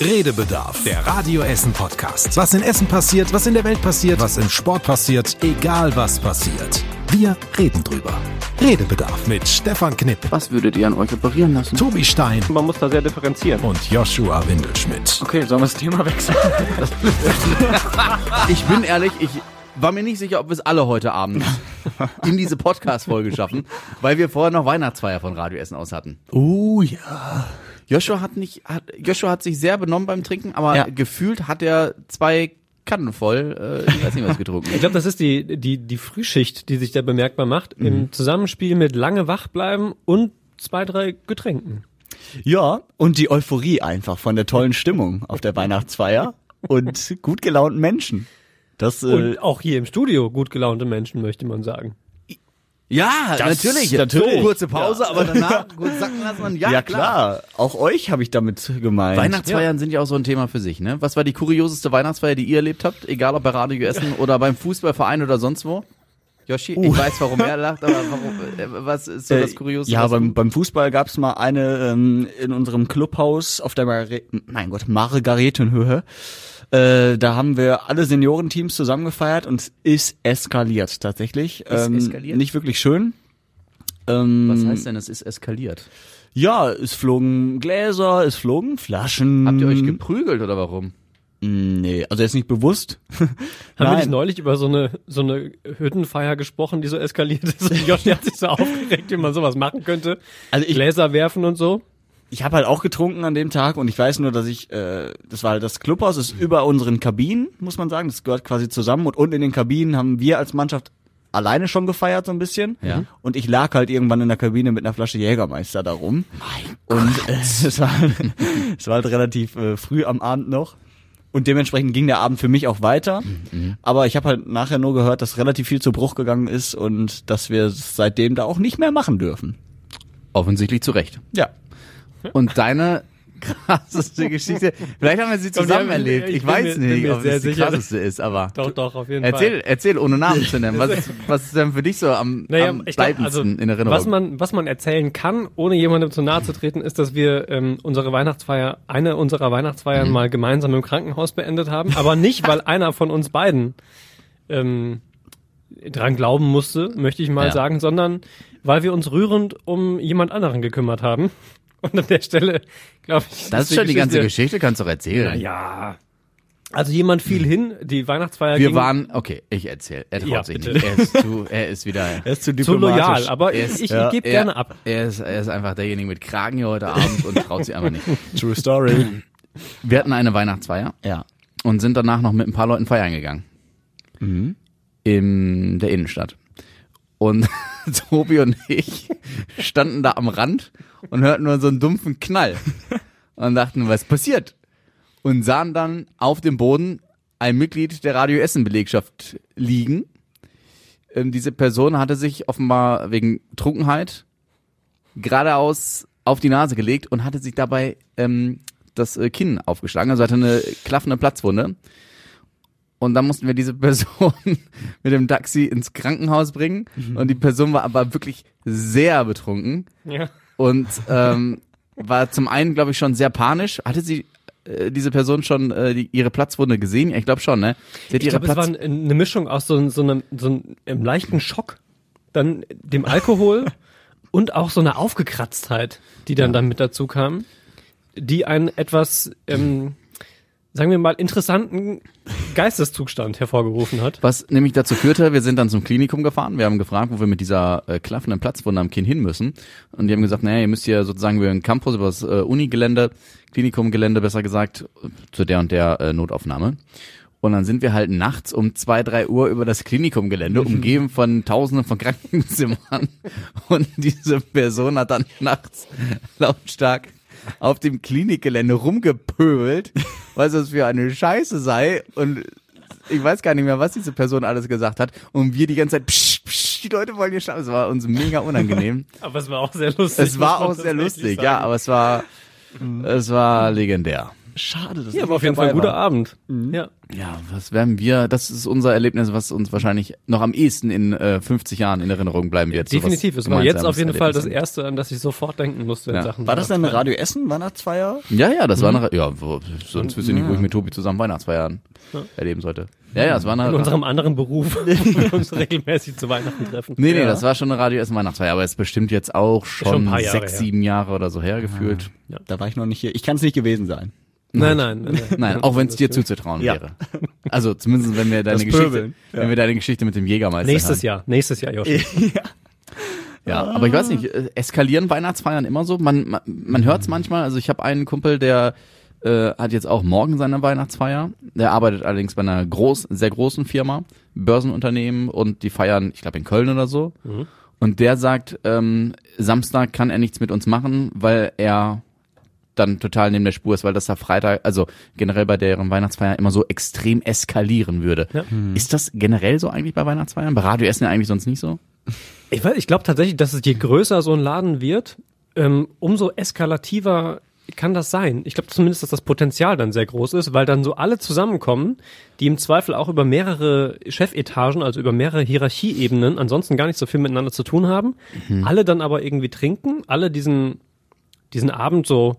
Redebedarf, der Radio Essen Podcast. Was in Essen passiert, was in der Welt passiert, was im Sport passiert, egal was passiert. Wir reden drüber. Redebedarf mit Stefan Knipp, Was würdet ihr an euch operieren lassen? Tobi Stein Man muss da sehr differenzieren. und Joshua Windelschmidt. Okay, sollen wir das Thema wechseln? ich bin ehrlich, ich war mir nicht sicher, ob wir es alle heute Abend in diese Podcast-Folge schaffen, weil wir vorher noch Weihnachtsfeier von Radio Essen aus hatten. Oh ja. Joshua hat nicht, hat, Joshua hat sich sehr benommen beim Trinken, aber Ja. gefühlt hat er zwei Kannen voll, äh, ich weiß nicht was getrunken. Ich glaube, das ist die, die, die Frühschicht, die sich da bemerkbar macht, im Zusammenspiel mit lange wach bleiben und zwei, drei Getränken. Ja, und die Euphorie einfach von der tollen Stimmung auf der Weihnachtsfeier und gut gelaunten Menschen. Das, äh, Und auch hier im Studio gut gelaunte Menschen, möchte man sagen. Ja, Das- natürlich. natürlich. So, kurze Pause, aber danach gut sacken lassen und ja, ja, klar. Auch euch habe ich damit gemeint. Weihnachtsfeiern sind ja auch so ein Thema für sich, ne? Was war die kurioseste Weihnachtsfeier, die ihr erlebt habt? Egal ob bei Radio Essen oder beim Fußballverein oder sonst wo? Yoshi, ich weiß, warum er lacht, aber warum, äh, was ist so das Äh, Kurioseste? Ja, beim, beim Fußball gab's mal eine ähm, in unserem Clubhaus auf der Margare mein Gott, Margaretenhöhe. Äh, da haben wir alle Seniorenteams zusammen gefeiert und es ist eskaliert tatsächlich. Ähm, eskaliert? Nicht wirklich schön. Ähm, was heißt denn, es ist eskaliert? Ja, es flogen Gläser, es flogen Flaschen. Habt ihr euch geprügelt oder warum? Nee, also jetzt nicht bewusst. Haben wir Nein. nicht neulich über so eine, so eine Hüttenfeier gesprochen, die so eskaliert ist? Und Joshi hat sich so aufgeregt, wie man sowas machen könnte. Also ich, Gläser werfen und so. Ich habe halt auch getrunken an dem Tag und ich weiß nur, dass ich, äh, das war halt das Clubhaus, ist über unseren Kabinen, muss man sagen, das gehört quasi zusammen und unten in den Kabinen haben wir als Mannschaft alleine schon gefeiert so ein bisschen. Ja. Und ich lag halt irgendwann in der Kabine mit einer Flasche Jägermeister da rum. und äh, es war, es war halt relativ äh, früh am Abend noch. Und dementsprechend ging der Abend für mich auch weiter. Aber ich habe halt nachher nur gehört, dass relativ viel zu Bruch gegangen ist und dass wir es seitdem da auch nicht mehr machen dürfen. Offensichtlich zu Recht. Ja. Und deine krasseste Geschichte, vielleicht haben wir sie Komm, zusammen haben- erlebt. ich Ich weiß mir- nicht, ob es die sicher, krasseste ist, aber Doch, doch, auf jeden erzähl, Fall. erzähl ohne Namen zu nennen. Was ist, was ist denn für dich so am, Naja, am bleibendsten also, in Erinnerung? was man, was man erzählen kann, ohne jemandem zu nahe zu treten, ist, dass wir ähm, unsere Weihnachtsfeier, eine unserer Weihnachtsfeiern Mhm. mal gemeinsam im Krankenhaus beendet haben, aber nicht, weil einer von uns beiden ähm, dran glauben musste, möchte ich mal Ja. sagen, sondern weil wir uns rührend um jemand anderen gekümmert haben. Und an der Stelle, glaube ich, das ist schon die ganze Geschichte, kannst du doch erzählen. Ja. Also jemand fiel hin, die Weihnachtsfeier Wir ging waren, okay, ich erzähl. Er traut Ja, sich bitte. nicht. Er ist zu, er ist wieder, Er ist zu zu loyal, aber Er ich, ist- ich, ja, ich gebe er, gerne ab. Er ist, er ist einfach derjenige mit Kragen hier heute Abend und traut sich einfach nicht. True Story. Wir hatten eine Weihnachtsfeier ja. und sind danach noch mit ein paar Leuten feiern gegangen. In der Innenstadt. Und Tobi und ich standen da am Rand und hörten nur so einen dumpfen Knall. Und dachten, was passiert? Und sahen dann auf dem Boden ein Mitglied der Radio Essen Belegschaft liegen. Ähm, diese Person hatte sich offenbar wegen Trunkenheit geradeaus auf die Nase gelegt und hatte sich dabei ähm, das äh, Kinn aufgeschlagen, also hatte eine klaffende Platzwunde. Und dann mussten wir diese Person mit dem Taxi ins Krankenhaus bringen. Und die Person war aber wirklich sehr betrunken Ja. und ähm, war zum einen, glaube ich, schon sehr panisch. Hatte sie äh, diese Person schon äh, die, ihre Platzwunde gesehen? Ja, ich glaube schon, ne? Sie hat Ich glaube, es war eine Mischung aus so, so, einem, so einem leichten Schock, dann dem Alkohol und auch so einer Aufgekratztheit, die dann, dann mit dazu kam, die einen etwas, ähm, sagen wir mal, interessanten Geisteszustand hervorgerufen hat. Was nämlich dazu führte, wir sind dann zum Klinikum gefahren. Wir haben gefragt, wo wir mit dieser äh, klaffenden Platzwunde am Kinn hin müssen. Und die haben gesagt, naja, ihr müsst hier sozusagen über den Campus, über das äh, Unigelände, Klinikumgelände besser gesagt, zu der und der äh, Notaufnahme. Und dann sind wir halt nachts um zwei, drei Uhr über das Klinikumgelände, umgeben von tausenden von Krankenzimmern. Und diese Person hat dann nachts lautstark auf dem Klinikgelände rumgepöbelt, was das für eine Scheiße sei. Und ich weiß gar nicht mehr, was diese Person alles gesagt hat. Und wir die ganze Zeit, psch, psch, die Leute wollen hier schauen. Es war uns mega unangenehm. Aber es war auch sehr lustig. Es war auch sehr lustig, ja, aber es war, es war legendär. Schade, dass Ja, war auf jeden Fall ein guter war. Abend. Mhm. Ja. Ja, was werden wir, das ist unser Erlebnis, was uns wahrscheinlich noch am ehesten in äh, 50 Jahren in Erinnerung bleiben wird. Definitiv. Es war jetzt auf jeden Fall das Erlebnis. erste, an das ich sofort denken musste in Ja. Sachen. War das dann. Radio Essen Weihnachtsfeier? Ja, ja, das Mhm. war eine, ja, wo, sonst wüsste ich nicht, wo ich mit Tobi zusammen Weihnachtsfeiern erleben sollte. Ja, ja, es war eine, In unserem anderen Beruf, wo wir uns regelmäßig zu Weihnachten treffen. nee, nee, Ja. das war schon eine Radio Essen Weihnachtsfeier, aber es ist bestimmt jetzt auch Schon schon, ein paar Jahre sechs, her. sieben Jahre oder so her gefühlt. Da war ich noch nicht hier. Ich kann es nicht gewesen sein. Nein, nein, nein. Nein, auch wenn es dir zuzutrauen Ja. wäre. Also zumindest wenn wir deine Das Geschichte, Pöbeln, ja. wenn wir deine Geschichte mit dem Jägermeister Nächstes hören. Jahr, nächstes Jahr, Joshi. Ja, aber ich weiß nicht, äh, eskalieren Weihnachtsfeiern immer so? Man, man, man hört es manchmal. Also ich habe einen Kumpel, der äh, hat jetzt auch morgen seine Weihnachtsfeier. Der arbeitet allerdings bei einer groß, sehr großen Firma, Börsenunternehmen und die feiern, ich glaube in Köln oder so. Und der sagt, ähm, Samstag kann er nichts mit uns machen, weil er dann total neben der Spur ist, weil das da Freitag, also generell bei deren Weihnachtsfeier immer so extrem eskalieren würde. Ja. Ist das generell so eigentlich bei Weihnachtsfeiern? Bei Radio Essen ja eigentlich sonst nicht so? Ich, weiß- ich glaube tatsächlich, dass es je größer so ein Laden wird, ähm, umso eskalativer kann das sein. Ich glaube zumindest, dass das Potenzial dann sehr groß ist, weil dann so alle zusammenkommen, die im Zweifel auch über mehrere Chefetagen, also über mehrere Hierarchieebenen, ansonsten gar nicht so viel miteinander zu tun haben, alle dann aber irgendwie trinken, alle diesen, diesen Abend so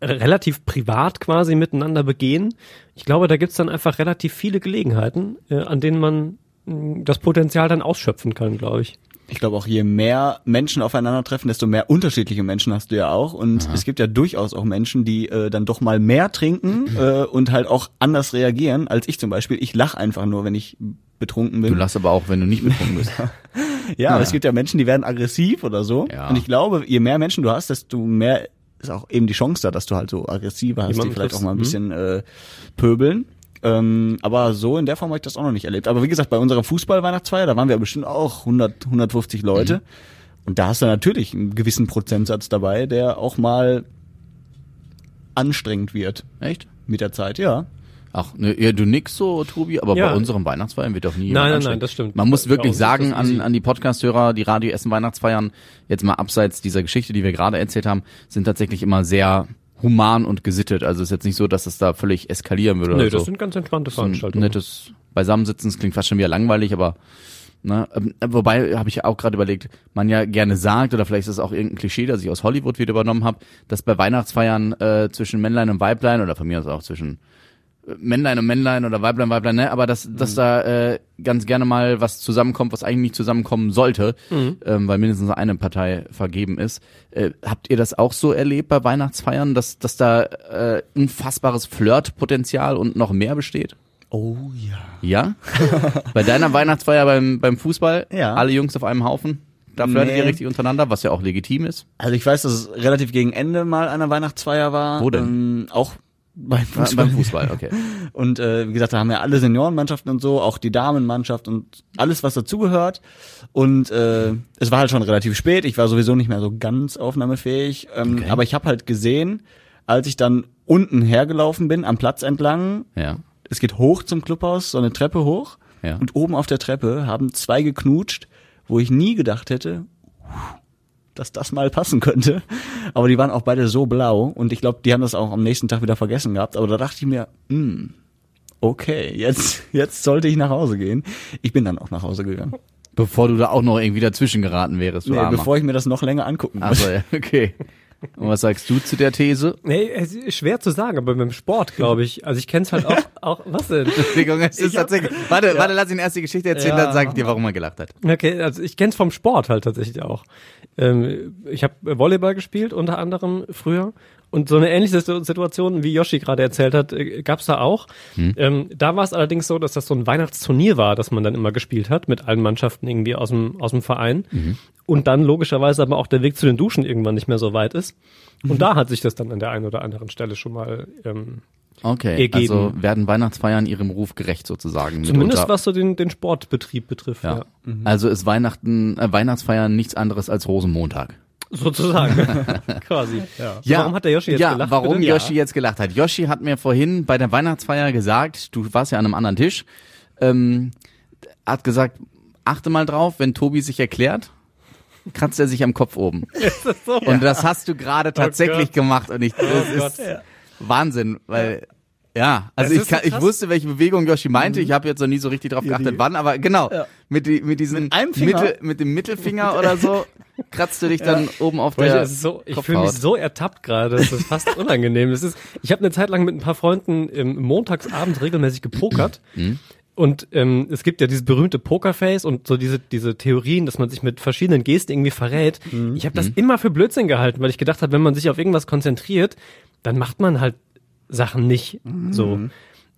relativ privat quasi miteinander begehen. Ich glaube, da gibt's dann einfach relativ viele Gelegenheiten, äh, an denen man mh, das Potenzial dann ausschöpfen kann, glaube ich. Ich glaube auch, je mehr Menschen aufeinandertreffen, desto mehr unterschiedliche Menschen hast du ja auch. Und es gibt ja durchaus auch Menschen, die äh, dann doch mal mehr trinken äh, und halt auch anders reagieren als ich zum Beispiel. Ich lach einfach nur, wenn ich betrunken bin. Du lachst aber auch, wenn du nicht betrunken bist. Ja, aber es gibt ja Menschen, die werden aggressiv oder so. Ja. Und ich glaube, je mehr Menschen du hast, desto mehr ist auch eben die Chance da, dass du halt so aggressiver hast, die vielleicht triffst. auch mal ein Mhm. bisschen äh, pöbeln. Ähm, aber so in der Form habe ich das auch noch nicht erlebt. Aber wie gesagt, bei unserer Fußball-Weihnachtsfeier, da waren wir bestimmt auch 100, 150 Leute. Und da hast du natürlich einen gewissen Prozentsatz dabei, der auch mal anstrengend wird Echt? mit der Zeit, ja. Ach, ne, ja, du nix so, Tobi, aber Ja. bei unseren Weihnachtsfeiern wird doch nie Nein, nein, nein, das stimmt. Man muss wirklich sagen das an, an die Podcast-Hörer, die Radio Essen Weihnachtsfeiern, jetzt mal abseits dieser Geschichte, die wir gerade erzählt haben, sind tatsächlich immer sehr human und gesittet. Also ist jetzt nicht so, dass es da völlig eskalieren würde Nö, oder so. das sind ganz entspannte so Veranstaltungen. nettes Beisammensitzen, das klingt fast schon wieder langweilig, aber ne, ähm, wobei habe ich auch gerade überlegt, man ja gerne sagt oder vielleicht ist es auch irgendein Klischee, das ich aus Hollywood wieder übernommen habe, dass bei Weihnachtsfeiern äh, zwischen Männlein und Weiblein oder von mir aus auch zwischen äh, Männlein und Männlein oder Weiblein, Weiblein, ne, aber dass, dass da äh, ganz gerne mal was zusammenkommt, was eigentlich nicht zusammenkommen sollte, ähm, weil mindestens eine Partei vergeben ist. Äh, habt ihr das auch so erlebt bei Weihnachtsfeiern, dass, dass da äh, unfassbares Flirtpotenzial und noch mehr besteht? Oh ja. Ja? Bei deiner Weihnachtsfeier beim, beim Fußball? Ja. Alle Jungs auf einem Haufen? Da flirtet Nee. ihr richtig untereinander, was ja auch legitim ist. Also ich weiß, dass es relativ gegen Ende mal einer Weihnachtsfeier war. Wo denn? Ähm, auch beim Fußball. Beim Fußball, okay. Und äh, wie gesagt, da haben ja alle Seniorenmannschaften und so, auch die Damenmannschaft und alles, was dazugehört. Und äh, es war halt schon relativ spät. Ich war sowieso nicht mehr so ganz aufnahmefähig. Ähm, Okay. Aber ich habe halt gesehen, als ich dann unten hergelaufen bin, am Platz entlang, Ja. es geht hoch zum Clubhaus, so eine Treppe hoch. Ja. Und oben auf der Treppe haben zwei geknutscht, wo ich nie gedacht hätte, dass das mal passen könnte. Aber die waren auch beide so blau und ich glaube, die haben das auch am nächsten Tag wieder vergessen gehabt. Aber da dachte ich mir, hm, okay, jetzt, jetzt sollte ich nach Hause gehen. Ich bin dann auch nach Hause gegangen. Bevor du da auch noch irgendwie dazwischen geraten wärst, Nee, Armer. bevor ich mir das noch länger angucken muss. Also, ja, okay. Und was sagst du zu der These? Nee, es ist schwer zu sagen, aber beim Sport, glaube ich. Also ich kenne es halt auch, auch, was denn? Entschuldigung, es ist tatsächlich. Warte, warte, lass ihn erst die Geschichte erzählen, Ja. dann sag ich dir, warum er gelacht hat. Okay, also ich kenne es vom Sport halt tatsächlich auch. Ähm, ich habe Volleyball gespielt, unter anderem früher. Und so eine ähnliche Situ- Situation, wie Yoshi gerade erzählt hat, äh, gab's da auch. Ähm, da war es allerdings so, dass das so ein Weihnachtsturnier war, das man dann immer gespielt hat, mit allen Mannschaften irgendwie aus dem, aus dem Verein. Und dann logischerweise aber auch der Weg zu den Duschen irgendwann nicht mehr so weit ist. Und da hat sich das dann an der einen oder anderen Stelle schon mal ähm, Okay, Ergeben. also werden Weihnachtsfeiern ihrem Ruf gerecht sozusagen. zumindest mitunter. was so den, den Sportbetrieb betrifft. Ja. Ja. Also ist Weihnachten, äh, Weihnachtsfeiern nichts anderes als Rosenmontag. Sozusagen. Quasi. Ja. Ja, Warum hat der Yoshi jetzt ja, gelacht? Warum bitte? Yoshi jetzt gelacht hat. Yoshi hat mir vorhin bei der Weihnachtsfeier gesagt, du warst ja an einem anderen Tisch, ähm, hat gesagt, achte mal drauf, wenn Tobi sich erklärt, kratzt er sich am Kopf oben. Ist das so? Und das hast du gerade tatsächlich Gott. gemacht und ich, das Oh ist, Wahnsinn, weil ja, also Das ich, so ich wusste, welche Bewegung Yoshi meinte. Ich habe jetzt noch nie so richtig drauf Ja, geachtet, die- wann, aber genau, Ja. mit, die, mit diesem Mit einem Finger? Mittel, mit dem Mittelfinger oder so kratzt du dich dann oben auf ich, der ist so, ich fühle mich so ertappt gerade, das ist fast unangenehm. Das ist, ich habe eine Zeit lang mit ein paar Freunden ähm, montagsabends regelmäßig gepokert. Mhm. Und ähm, es gibt ja dieses berühmte Pokerface und so diese diese Theorien, dass man sich mit verschiedenen Gesten irgendwie verrät. Mhm. Ich habe das immer für Blödsinn gehalten, weil ich gedacht habe, wenn man sich auf irgendwas konzentriert, dann macht man halt Sachen nicht so.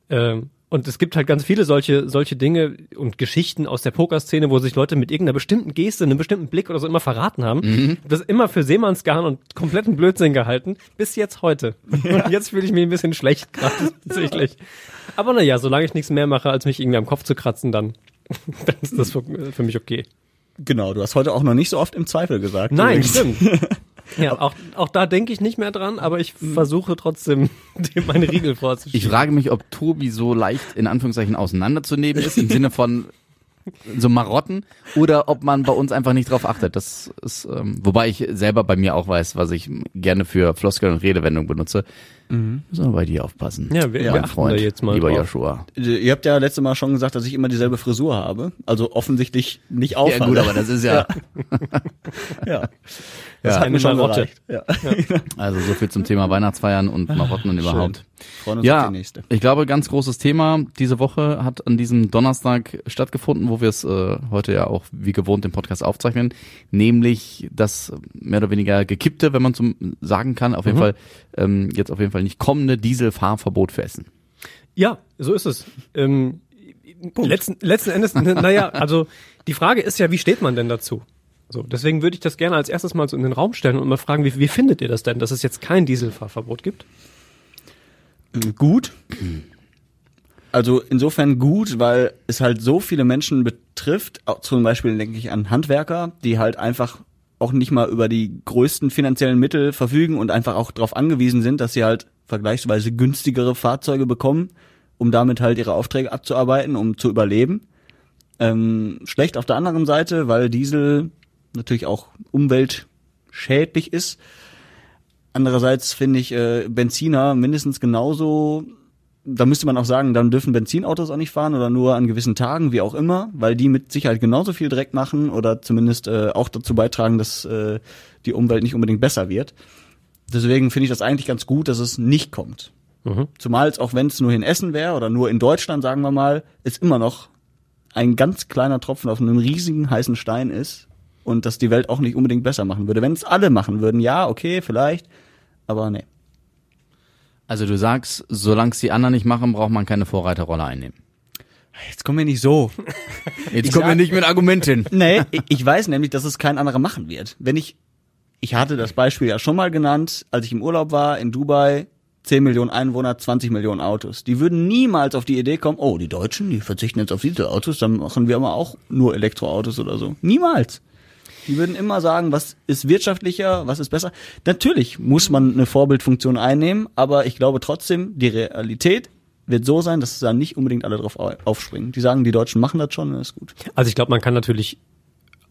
Ähm, und es gibt halt ganz viele solche, solche Dinge und Geschichten aus der Pokerszene, wo sich Leute mit irgendeiner bestimmten Geste, einem bestimmten Blick oder so immer verraten haben. Das immer für Seemannsgarn und kompletten Blödsinn gehalten, bis jetzt heute. Und jetzt fühle ich mich ein bisschen schlecht gerade tatsächlich. Aber naja, solange ich nichts mehr mache, als mich irgendwie am Kopf zu kratzen, dann, dann ist das für, für mich okay. Genau, du hast heute auch noch nicht so oft im Zweifel gesagt. Nein, stimmt. Ja, auch, auch da denke ich nicht mehr dran, aber ich versuche trotzdem, dem meine Riegel Ich vorzuschieben. frage mich, ob Tobi so leicht in Anführungszeichen auseinanderzunehmen ist, im Sinne von so Marotten, oder ob man bei uns einfach nicht drauf achtet. Das ist, ähm, wobei ich selber bei mir auch weiß, was ich gerne für Floskeln und Redewendungen benutze. Müssen wir bei dir aufpassen. Ja, wir, Ja, wir Freund, da jetzt mal lieber drauf. Joshua. Ihr habt ja letztes Mal schon gesagt, dass ich immer dieselbe Frisur habe. Also offensichtlich nicht Ja auffalle. gut, aber das ist ja, ja. ja. hat mir schon Marotte. gereicht. Ja. also so viel zum Thema Weihnachtsfeiern und Marotten und überhaupt. Freuen uns auf Ja, die nächste. ich glaube, ganz großes Thema diese Woche hat an diesem Donnerstag stattgefunden, wo wir es äh, heute ja auch wie gewohnt den Podcast aufzeichnen, nämlich das mehr oder weniger gekippte, wenn man so sagen kann, auf jeden Fall ähm, jetzt auf jeden Fall nicht kommende Dieselfahrverbot für Essen. Ja, so ist es. Ähm, letzten, letzten Endes, n- naja, also die Frage ist ja, wie steht man denn dazu? So, deswegen würde ich das gerne als erstes mal so in den Raum stellen und mal fragen, wie, wie findet ihr das denn, dass es jetzt kein Dieselfahrverbot gibt? Äh, Gut. Also insofern gut, weil es halt so viele Menschen betrifft. Auch zum Beispiel denke ich an Handwerker, die halt einfach auch nicht mal über die größten finanziellen Mittel verfügen und einfach auch darauf angewiesen sind, dass sie halt vergleichsweise günstigere Fahrzeuge bekommen, um damit halt ihre Aufträge abzuarbeiten, um zu überleben. Ähm, schlecht auf der anderen Seite, weil Diesel natürlich auch umweltschädlich ist. Andererseits finde ich äh, Benziner mindestens genauso. Da müsste man auch sagen, dann dürfen Benzinautos auch nicht fahren oder nur an gewissen Tagen, wie auch immer, weil die mit Sicherheit genauso viel Dreck machen oder zumindest äh, auch dazu beitragen, dass äh, die Umwelt nicht unbedingt besser wird. Deswegen finde ich das eigentlich ganz gut, dass es nicht kommt. Zumal es auch wenn es nur in Essen wäre oder nur in Deutschland, sagen wir mal, es immer noch ein ganz kleiner Tropfen auf einem riesigen heißen Stein ist und das die Welt auch nicht unbedingt besser machen würde. Wenn es alle machen würden, ja, okay, vielleicht, aber nee. Also du sagst, solange es die anderen nicht machen, braucht man keine Vorreiterrolle einnehmen. Jetzt kommen wir nicht so. Jetzt Ich kommen wir sag- nicht mit Argumenten. Nee, ich, weiß nämlich, dass es kein anderer machen wird. Wenn ich, ich hatte das Beispiel ja schon mal genannt, als ich im Urlaub war in Dubai, 10 Millionen Einwohner, 20 Millionen Autos. Die würden niemals auf die Idee kommen, oh, die Deutschen, die verzichten jetzt auf Dieselautos, dann machen wir aber auch nur Elektroautos oder so. Niemals. Die würden immer sagen, was ist wirtschaftlicher, was ist besser. Natürlich muss man eine Vorbildfunktion einnehmen, aber ich glaube trotzdem, die Realität wird so sein, dass da nicht unbedingt alle drauf au- aufspringen. Die sagen, die Deutschen machen das schon, dann ist gut. Also ich glaube, man kann natürlich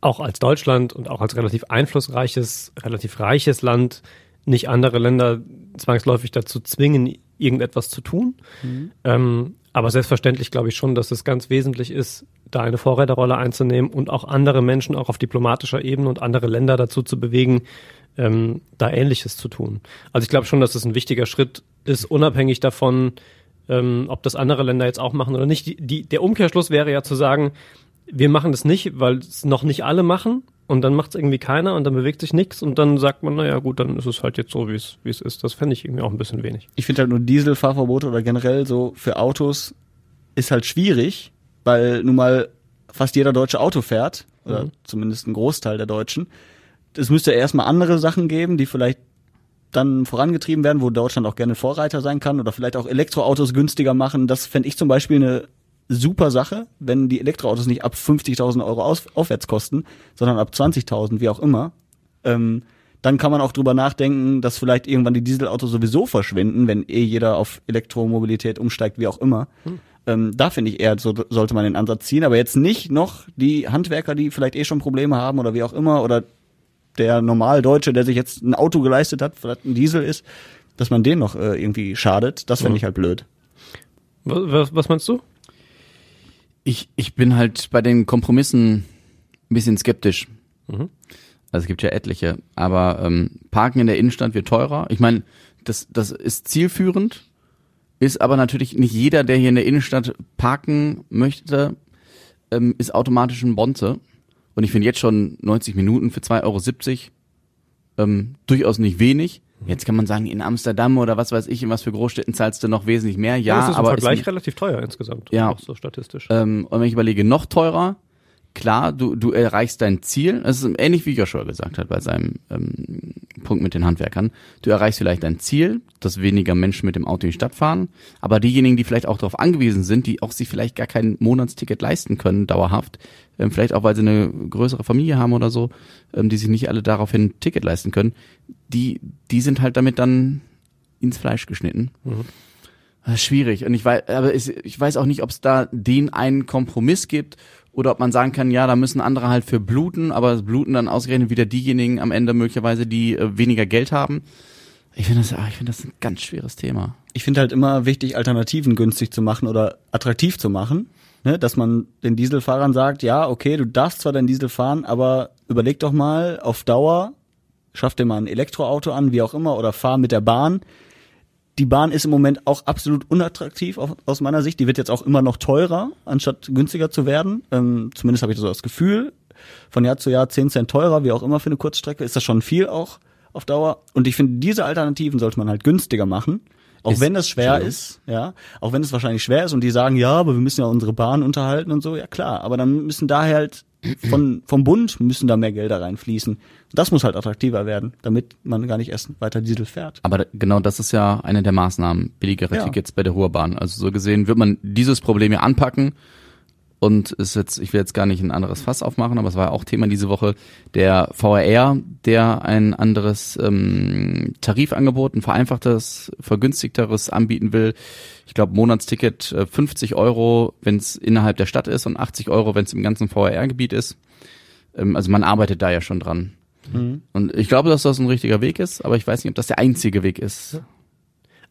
auch als Deutschland und auch als relativ einflussreiches, relativ reiches Land nicht andere Länder zwangsläufig dazu zwingen, irgendetwas zu tun. Ähm, aber selbstverständlich glaube ich schon, dass es ganz wesentlich ist, da eine Vorreiterrolle einzunehmen und auch andere Menschen auch auf diplomatischer Ebene und andere Länder dazu zu bewegen, ähm, da Ähnliches zu tun. Also ich glaube schon, dass es ein wichtiger Schritt ist, unabhängig davon, ähm, ob das andere Länder jetzt auch machen oder nicht. Die, die, der Umkehrschluss wäre ja zu sagen, wir machen das nicht, weil es noch nicht alle machen und dann macht es irgendwie keiner und dann bewegt sich nichts und dann sagt man, naja gut, dann ist es halt jetzt so, wie es ist. Das fände ich irgendwie auch ein bisschen wenig. ich finde halt nur Dieselfahrverbote oder generell so für Autos ist halt schwierig, weil nun mal fast jeder deutsche Auto fährt, oder zumindest ein Großteil der Deutschen. Es müsste erstmal andere Sachen geben, die vielleicht dann vorangetrieben werden, wo Deutschland auch gerne Vorreiter sein kann oder vielleicht auch Elektroautos günstiger machen. Das fände ich zum Beispiel eine super Sache, wenn die Elektroautos nicht ab 50.000 Euro aus, aufwärts kosten, sondern ab 20.000, wie auch immer. Ähm, dann kann man auch drüber nachdenken, dass vielleicht irgendwann die Dieselautos sowieso verschwinden, wenn eh jeder auf Elektromobilität umsteigt, wie auch immer. Ähm, da finde ich eher, so sollte man den Ansatz ziehen, aber jetzt nicht noch die Handwerker, die vielleicht eh schon Probleme haben oder wie auch immer, oder der Normaldeutsche, der sich jetzt ein Auto geleistet hat, vielleicht ein Diesel ist, dass man denen noch äh, irgendwie schadet, das fände Mhm. ich halt blöd. Was, was, was meinst du? Ich, ich bin halt bei den Kompromissen ein bisschen skeptisch. Mhm. Also es gibt ja etliche, aber ähm, Parken in der Innenstadt wird teurer. Ich meine, das, das ist zielführend, ist aber natürlich nicht jeder, der hier in der Innenstadt parken möchte, ähm, ist automatisch ein Bonze. Und ich finde jetzt schon 90 Minuten für 2,70 Euro ähm, durchaus nicht wenig. Jetzt kann man sagen, in Amsterdam oder was weiß ich, in was für Großstädten zahlst du noch wesentlich mehr. Ja, das ist im aber Vergleich ist, relativ teuer insgesamt. Ja. Auch so statistisch. ähm, und wenn ich überlege, noch teurer, klar, du, du erreichst dein Ziel. Das ist ähnlich wie Joshua gesagt hat bei seinem ähm, Punkt mit den Handwerkern. Du erreichst vielleicht dein Ziel, dass weniger Menschen mit dem Auto in die Stadt fahren. Aber diejenigen, die vielleicht auch darauf angewiesen sind, die auch sich vielleicht gar kein Monatsticket leisten können, dauerhaft, ähm, vielleicht auch weil sie eine größere Familie haben oder so, ähm, die sich nicht alle daraufhin ein Ticket leisten können, die, die sind halt damit dann ins Fleisch geschnitten. Das ist schwierig. Und ich weiß, aber ich weiß auch nicht, ob es da den einen Kompromiss gibt oder ob man sagen kann, ja, da müssen andere halt für bluten, aber es bluten dann ausgerechnet wieder diejenigen am Ende möglicherweise, die äh, weniger Geld haben. Ich finde das, ah, ich finde das ein ganz schweres Thema. Ich finde halt immer wichtig, Alternativen günstig zu machen oder attraktiv zu machen. Ne, dass man den Dieselfahrern sagt, ja, okay, du darfst zwar deinen Diesel fahren, aber überleg doch mal auf Dauer, schaff dir mal ein Elektroauto an, wie auch immer, oder fahr mit der Bahn. Die Bahn ist im Moment auch absolut unattraktiv aus meiner Sicht. Die wird jetzt auch immer noch teurer, anstatt günstiger zu werden. Ähm, zumindest habe ich so das Gefühl. Von Jahr zu Jahr 10 Cent teurer, wie auch immer für eine Kurzstrecke, ist das schon viel auch auf Dauer. Und ich finde, diese Alternativen sollte man halt günstiger machen. Auch Ist- wenn das schwer ist, ja, auch wenn es wahrscheinlich schwer ist und die sagen, ja, aber wir müssen ja unsere Bahn unterhalten und so, ja klar, aber dann müssen daher halt von, vom Bund müssen da mehr Gelder reinfließen. Das muss halt attraktiver werden, damit man gar nicht erst weiter Diesel fährt. Aber genau das ist ja eine der Maßnahmen, billigere Ja. Tickets bei der Ruhrbahn. Also so gesehen wird man dieses Problem ja anpacken und ist jetzt, ich will jetzt gar nicht ein anderes Fass aufmachen, aber es war ja auch Thema diese Woche, der VRR, der ein anderes ähm, Tarifangebot, ein vereinfachtes, vergünstigteres anbieten will. Ich glaube, Monatsticket äh, 50 Euro, wenn es innerhalb der Stadt ist und 80 Euro, wenn es im ganzen VRR-Gebiet ist. Ähm, also man arbeitet da ja schon dran. Und ich glaube, dass das ein richtiger Weg ist, aber ich weiß nicht, ob das der einzige Weg ist.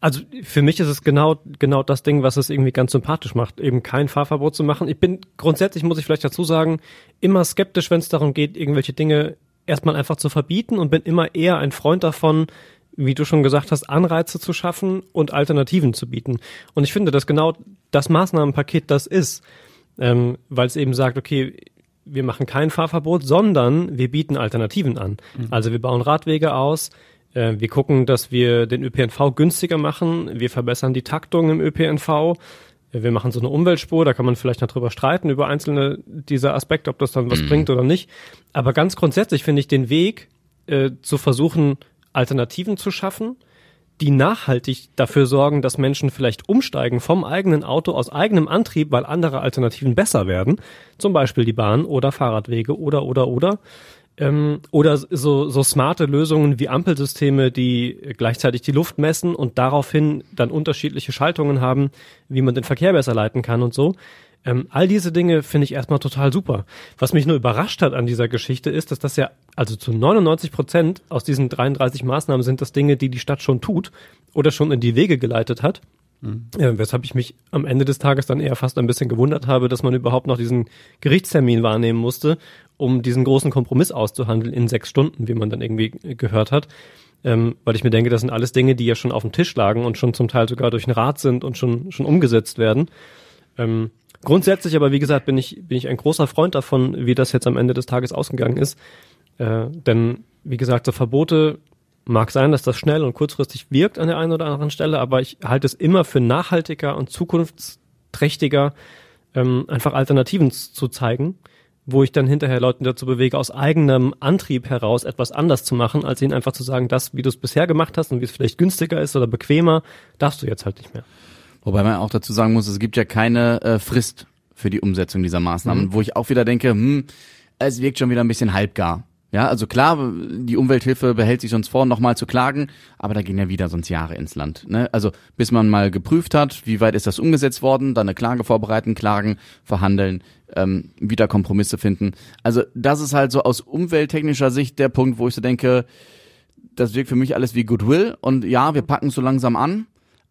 Also für mich ist es genau genau das Ding, was es irgendwie ganz sympathisch macht, eben kein Fahrverbot zu machen. Ich bin grundsätzlich muss ich vielleicht dazu sagen, immer skeptisch, wenn es darum geht, irgendwelche Dinge erstmal einfach zu verbieten und bin immer eher ein Freund davon, wie du schon gesagt hast, Anreize zu schaffen und Alternativen zu bieten. Und ich finde, dass genau das Maßnahmenpaket das ist, ähm, weil es eben sagt, okay, wir machen kein Fahrverbot, sondern wir bieten Alternativen an. Also wir bauen Radwege aus, wir gucken, dass wir den ÖPNV günstiger machen, wir verbessern die Taktung im ÖPNV, äh, wir machen so eine Umweltspur, da kann man vielleicht noch drüber streiten, über einzelne dieser Aspekte, ob das dann was bringt oder nicht. Aber ganz grundsätzlich finde ich den Weg, äh, zu versuchen, Alternativen zu schaffen, die nachhaltig dafür sorgen, dass Menschen vielleicht umsteigen vom eigenen Auto aus eigenem Antrieb, weil andere Alternativen besser werden, zum Beispiel die Bahn oder Fahrradwege oder oder oder ähm, oder so, so smarte Lösungen wie Ampelsysteme, die gleichzeitig die Luft messen und daraufhin dann unterschiedliche Schaltungen haben, wie man den Verkehr besser leiten kann und so. Ähm, all diese Dinge finde ich erstmal total super. Was mich nur überrascht hat an dieser Geschichte ist, dass das ja, also zu 99 Prozent aus diesen 33 Maßnahmen sind das Dinge, die die Stadt schon tut oder schon in die Wege geleitet hat. Ja, weshalb ich mich am Ende des Tages dann eher fast ein bisschen gewundert habe, dass man überhaupt noch diesen Gerichtstermin wahrnehmen musste, um diesen großen Kompromiss auszuhandeln in sechs Stunden, wie man dann irgendwie gehört hat. Ähm, weil ich mir denke, das sind alles Dinge, die ja schon auf dem Tisch lagen und schon zum Teil sogar durch den Rat sind und schon, schon umgesetzt werden. Ähm, grundsätzlich aber, wie gesagt, bin ich, bin ich ein großer Freund davon, wie das jetzt am Ende des Tages ausgegangen ist. Äh, denn, wie gesagt, so Verbote mag sein, dass das schnell und kurzfristig wirkt an der einen oder anderen Stelle, aber ich halte es immer für nachhaltiger und zukunftsträchtiger, ähm, einfach Alternativen zu zeigen, wo ich dann hinterher Leuten dazu bewege, aus eigenem Antrieb heraus etwas anders zu machen, als ihnen einfach zu sagen, das, wie du es bisher gemacht hast und wie es vielleicht günstiger ist oder bequemer, darfst du jetzt halt nicht mehr. Wobei man auch dazu sagen muss, es gibt ja keine äh, Frist für die Umsetzung dieser Maßnahmen, wo ich auch wieder denke, hm, es wirkt schon wieder ein bisschen halbgar. Ja, also klar, die Umwelthilfe behält sich sonst vor, nochmal zu klagen, aber da gehen ja wieder sonst Jahre ins Land. Ne? Also bis man mal geprüft hat, wie weit ist das umgesetzt worden, dann eine Klage vorbereiten, klagen, verhandeln, ähm, wieder Kompromisse finden. Also das ist halt so aus umwelttechnischer Sicht der Punkt, wo ich so denke, das wirkt für mich alles wie Goodwill und ja, wir packen so langsam an,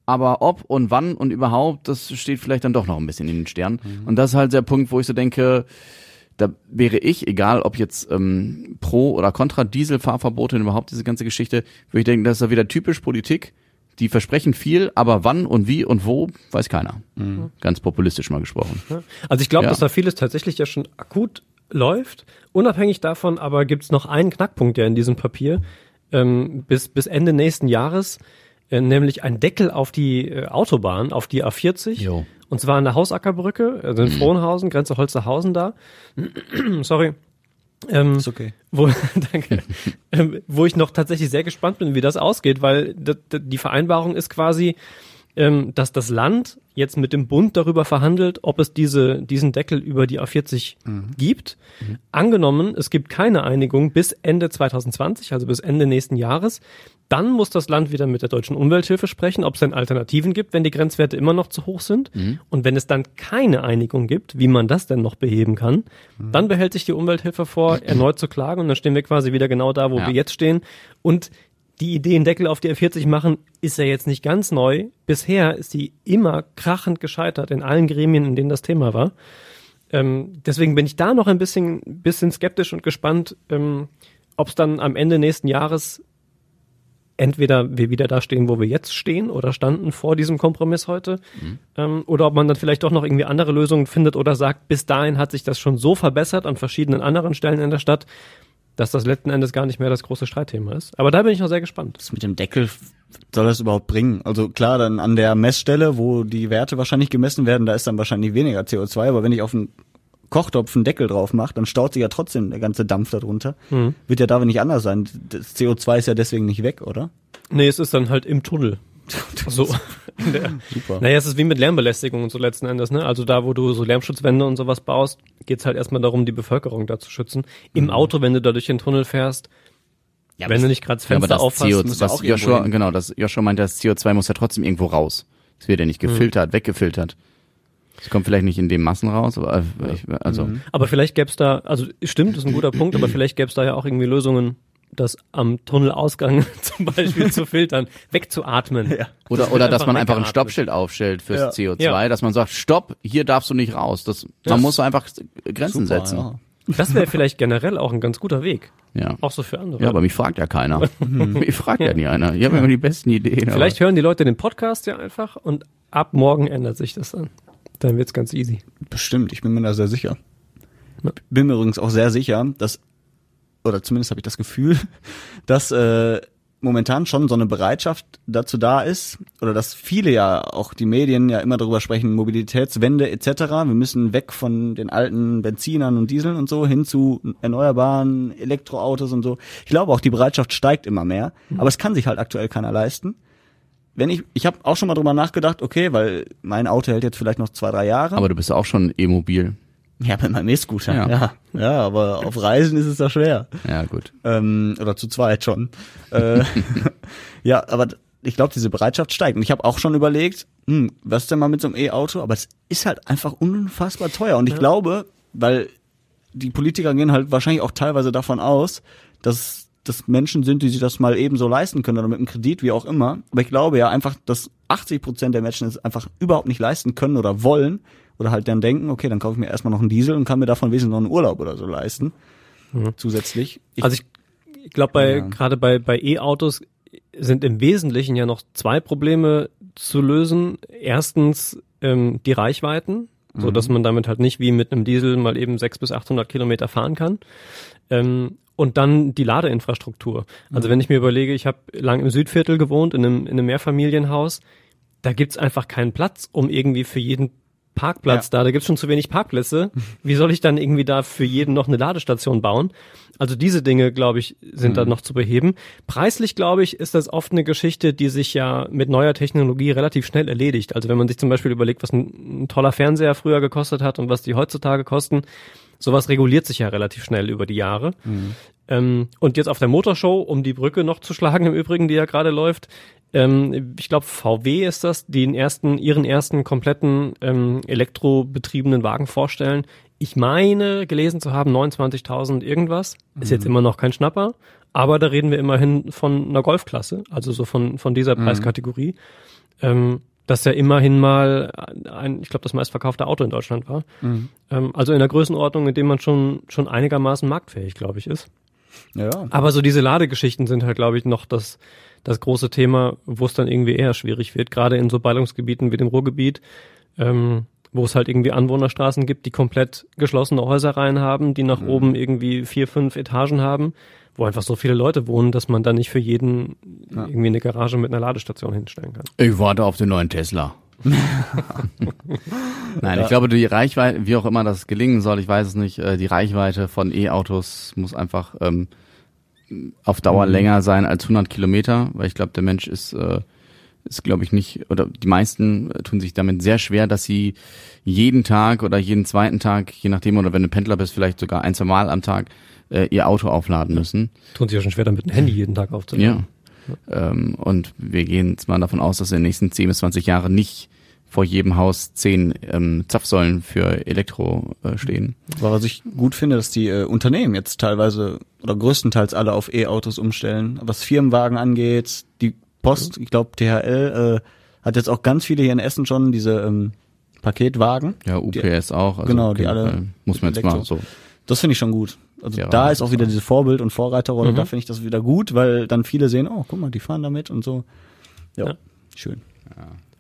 aber ob und wann und überhaupt, das steht vielleicht dann doch noch ein bisschen in den Sternen. Und das ist halt der Punkt, wo ich so denke, da wäre ich, egal ob jetzt ähm, pro oder contra Dieselfahrverbote und überhaupt diese ganze Geschichte, würde ich denken, das ist ja wieder typisch Politik. Die versprechen viel, aber wann und wie und wo, weiß keiner. Ganz populistisch mal gesprochen. Also ich glaube, Ja. dass da vieles tatsächlich ja schon akut läuft. Unabhängig davon aber gibt's noch einen Knackpunkt ja in diesem Papier ähm, bis, bis Ende nächsten Jahres, äh, nämlich ein Deckel auf die äh, Autobahn, auf die A40. Jo. Und zwar an der Hausackerbrücke, also in Frohnhausen, Grenze Holzerhausen da. Sorry. Ähm, Ist okay. wo, danke, ähm, wo ich noch tatsächlich sehr gespannt bin, wie das ausgeht, weil die Vereinbarung ist quasi, ähm, dass das Land jetzt mit dem Bund darüber verhandelt, ob es diese, diesen Deckel über die A40 gibt. Angenommen, es gibt keine Einigung bis Ende 2020, also bis Ende nächsten Jahres, dann muss das Land wieder mit der deutschen Umwelthilfe sprechen, ob es denn Alternativen gibt, wenn die Grenzwerte immer noch zu hoch sind. Und wenn es dann keine Einigung gibt, wie man das denn noch beheben kann, dann behält sich die Umwelthilfe vor, erneut zu klagen und dann stehen wir quasi wieder genau da, wo Ja. wir jetzt stehen. Und die Idee, einen Deckel auf die R40 machen, ist ja jetzt nicht ganz neu. Bisher ist die immer krachend gescheitert in allen Gremien, in denen das Thema war. Ähm, deswegen bin ich da noch ein bisschen, bisschen skeptisch und gespannt, ähm, ob es dann am Ende nächsten Jahres entweder wir wieder da stehen, wo wir jetzt stehen oder standen vor diesem Kompromiss heute, ähm, oder ob man dann vielleicht doch noch irgendwie andere Lösungen findet oder sagt, bis dahin hat sich das schon so verbessert an verschiedenen anderen Stellen in der Stadt, dass das letzten Endes gar nicht mehr das große Streitthema ist. Aber da bin ich noch sehr gespannt. Was mit dem Deckel soll das überhaupt bringen? Also klar, dann an der Messstelle, wo die Werte wahrscheinlich gemessen werden, da ist dann wahrscheinlich weniger CO2, aber wenn ich auf einen Kochtopf einen Deckel drauf mache, dann staut sich ja trotzdem der ganze Dampf darunter. Wird ja da nicht anders sein. Das CO2 ist ja deswegen nicht weg, oder? Nee, es ist dann halt im Tunnel. So. Super. naja, es ist wie mit Lärmbelästigung und so letzten Endes, ne? Also da, wo du so Lärmschutzwände und sowas baust, geht's halt erstmal darum, die Bevölkerung da zu schützen. Im Auto, wenn du da durch den Tunnel fährst, Ja, wenn du nicht gerade das Ja, aber Fenster das aufhast, CO2, muss ja was auch Joshua, hin. genau, das Joshua meinte, das CO2 muss ja trotzdem irgendwo raus. Es wird ja nicht gefiltert, weggefiltert. Es kommt vielleicht nicht in den Massen raus, aber äh, ich, also Aber vielleicht gäbe es da, also stimmt, ist ein guter Punkt, aber vielleicht gäbe es da ja auch irgendwie Lösungen, das am Tunnelausgang zum Beispiel zu filtern, wegzuatmen. Ja. oder wird oder dass man einfach ein. Stoppschild aufstellt fürs Ja. CO2, Ja. dass man sagt, stopp, hier darfst du nicht raus. Das, man muss einfach Grenzen Super, setzen. ja. Das wäre vielleicht generell auch ein ganz guter Weg. Ja. Auch so für andere. Ja, aber mich fragt ja keiner. mich fragt ja nie einer. Ich habe immer die besten Ideen. vielleicht hören die Leute den Podcast ja einfach und ab morgen ändert sich das dann. Dann wird's ganz easy. Bestimmt, ich bin mir da sehr sicher. Ja. Bin mir übrigens auch sehr sicher, dass, oder zumindest habe ich das Gefühl, dass äh, momentan schon so eine Bereitschaft dazu da ist, oder dass viele ja, auch die Medien ja immer darüber sprechen, Mobilitätswende etc. Wir müssen weg von den alten Benzinern und Dieseln und so hin zu erneuerbaren Elektroautos und so. Ich glaube auch, die Bereitschaft steigt immer mehr, aber es kann sich halt aktuell keiner leisten wenn ich, ich habe auch schon mal drüber nachgedacht, okay, weil mein Auto hält jetzt vielleicht noch zwei, drei Jahre. aber du bist ja auch schon e-mobil. Ja, mit meinem E-Scooter. Ja. Ja. ja. aber auf Reisen ist es da schwer. Ja, gut. Ähm, oder zu zweit schon. äh, ja, aber ich glaube, diese Bereitschaft steigt. Und ich habe auch schon überlegt, hm, was ist denn mal mit so einem E-Auto? Aber es ist halt einfach unfassbar teuer. Und ich glaube, weil die Politiker gehen halt wahrscheinlich auch teilweise davon aus, dass das Menschen sind, die sich das mal eben so leisten können oder mit einem Kredit, wie auch immer. Aber ich glaube ja einfach, dass 80 Prozent der Menschen es einfach überhaupt nicht leisten können oder wollen oder halt dann denken, okay, dann kaufe ich mir erstmal noch einen Diesel und kann mir davon wesentlich noch einen Urlaub oder so leisten. Zusätzlich. Ich, also ich, ich glaube, bei Ja. gerade bei bei E-Autos sind im Wesentlichen ja noch zwei Probleme zu lösen. Erstens ähm, die Reichweiten, so dass man damit halt nicht wie mit einem Diesel mal eben 600 bis 800 Kilometer fahren kann. Ähm, und dann die Ladeinfrastruktur. Also wenn ich mir überlege, ich habe lang im Südviertel gewohnt, in einem, in einem Mehrfamilienhaus, da gibt's einfach keinen Platz, um irgendwie für jeden Parkplatz Ja. da, da gibt's schon zu wenig Parkplätze. Wie soll ich dann irgendwie da für jeden noch eine Ladestation bauen? Also diese Dinge, glaube ich, sind da noch zu beheben. Preislich, glaube ich, ist das oft eine Geschichte, die sich ja mit neuer Technologie relativ schnell erledigt. Also wenn man sich zum Beispiel überlegt, was ein, ein toller Fernseher früher gekostet hat und was die heutzutage kosten, sowas reguliert sich ja relativ schnell über die Jahre. Ähm, und jetzt auf der Motorshow, um die Brücke noch zu schlagen im Übrigen, die ja gerade läuft, ähm, ich glaube VW ist das, die den ersten, ihren ersten kompletten ähm, elektrobetriebenen Wagen vorstellen. Ich meine, gelesen zu haben, 29.000 irgendwas. Ist jetzt immer noch kein Schnapper, aber da reden wir immerhin von einer Golfklasse, also so von, von dieser Preiskategorie. Ähm, das ja immerhin mal ein, ich glaube, das meistverkaufte Auto in Deutschland war. Ähm, also in der Größenordnung, in dem man schon, schon einigermaßen marktfähig, glaube ich, ist. Ja. Aber so diese Ladegeschichten sind halt, glaube ich, noch das, das große Thema, wo es dann irgendwie eher schwierig wird, gerade in so Ballungsgebieten wie dem Ruhrgebiet, ähm, wo es halt irgendwie Anwohnerstraßen gibt, die komplett geschlossene Häuserreihen haben, die nach oben irgendwie vier, fünf Etagen haben, wo einfach so viele Leute wohnen, dass man da nicht für jeden irgendwie eine Garage mit einer Ladestation hinstellen kann. Ich warte auf den neuen Tesla. Nein, ich glaube, die Reichweite, wie auch immer das gelingen soll, ich weiß es nicht, äh, die Reichweite von E-Autos muss einfach ähm, auf Dauer länger sein als 100 Kilometer, weil ich glaube, der Mensch ist, äh, ist glaube ich nicht, oder die meisten äh, tun sich damit sehr schwer, dass sie jeden Tag oder jeden zweiten Tag, je nachdem, oder wenn du Pendler bist, vielleicht sogar ein, zwei Mal am Tag äh, ihr Auto aufladen müssen. Tun sich ja schon schwer, damit ein Handy jeden Tag aufzunehmen. Ja. Ähm, und wir gehen jetzt mal davon aus, dass in den nächsten 10 bis 20 Jahren nicht vor jedem Haus zehn ähm, Zapfsäulen für Elektro äh, stehen. Was ich gut finde, dass die äh, Unternehmen jetzt teilweise oder größtenteils alle auf E-Autos umstellen. Was Firmenwagen angeht, die Post, ich glaube DHL äh, hat jetzt auch ganz viele hier in Essen schon diese ähm, Paketwagen. Ja, UPS auch. Also Genau, die alle Fall muss man jetzt Elektro. mal so. Das finde ich schon gut. Also Ja, da ist auch wieder diese Vorbild- und Vorreiterrolle, Mhm. da finde ich das wieder gut, weil dann viele sehen, oh, guck mal, die fahren damit und so. Ja, Ja. schön.